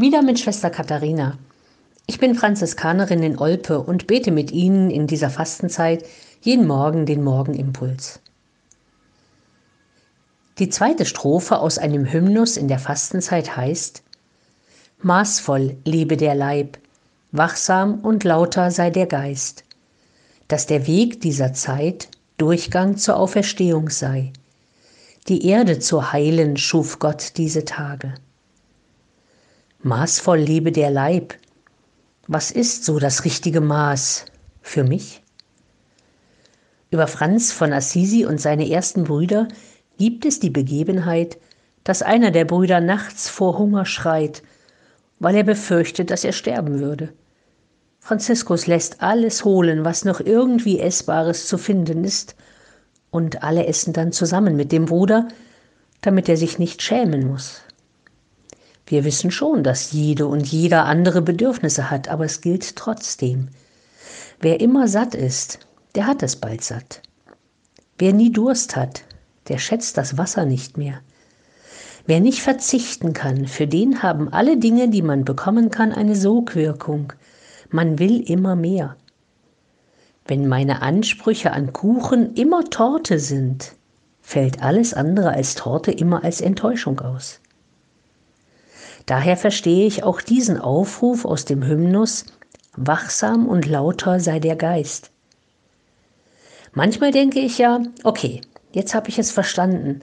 Wieder mit Schwester Katharina. Ich bin Franziskanerin in Olpe und bete mit Ihnen in dieser Fastenzeit jeden Morgen den Morgenimpuls. Die zweite Strophe aus einem Hymnus in der Fastenzeit heißt Maßvoll lebe der Leib, wachsam und lauter sei der Geist, dass der Weg dieser Zeit Durchgang zur Auferstehung sei. Die Erde zu heilen schuf Gott diese Tage. Maßvoll lebe der Leib. Was ist so das richtige Maß für mich? Über Franz von Assisi und seine ersten Brüder gibt es die Begebenheit, dass einer der Brüder nachts vor Hunger schreit, weil er befürchtet, dass er sterben würde. Franziskus lässt alles holen, was noch irgendwie Essbares zu finden ist, und alle essen dann zusammen mit dem Bruder, damit er sich nicht schämen muss. Wir wissen schon, dass jede und jeder andere Bedürfnisse hat, aber es gilt trotzdem. Wer immer satt ist, der hat es bald satt. Wer nie Durst hat, der schätzt das Wasser nicht mehr. Wer nicht verzichten kann, für den haben alle Dinge, die man bekommen kann, eine Sogwirkung. Man will immer mehr. Wenn meine Ansprüche an Kuchen immer Torte sind, fällt alles andere als Torte immer als Enttäuschung aus. Daher verstehe ich auch diesen Aufruf aus dem Hymnus, wachsam und lauter sei der Geist. Manchmal denke ich ja, okay, jetzt habe ich es verstanden.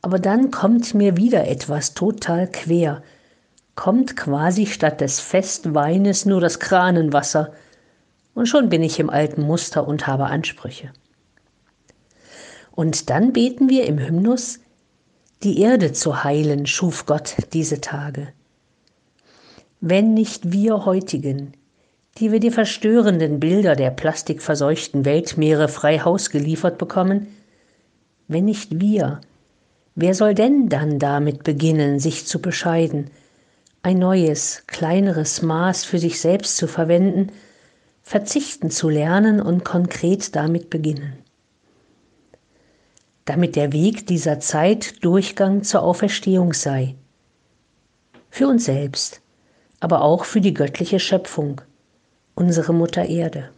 Aber dann kommt mir wieder etwas total quer, kommt quasi statt des Festweines nur das Kranenwasser, und schon bin ich im alten Muster und habe Ansprüche. Und dann beten wir im Hymnus, die Erde zu heilen schuf Gott diese Tage. Wenn nicht wir heutigen, die wir die verstörenden Bilder der plastikverseuchten Weltmeere frei Haus geliefert bekommen, wenn nicht wir, wer soll denn dann damit beginnen, sich zu bescheiden, ein neues, kleineres Maß für sich selbst zu verwenden, verzichten zu lernen und konkret damit beginnen? Damit der Weg dieser Zeit Durchgang zur Auferstehung sei. Für uns selbst, aber auch für die göttliche Schöpfung, unsere Mutter Erde.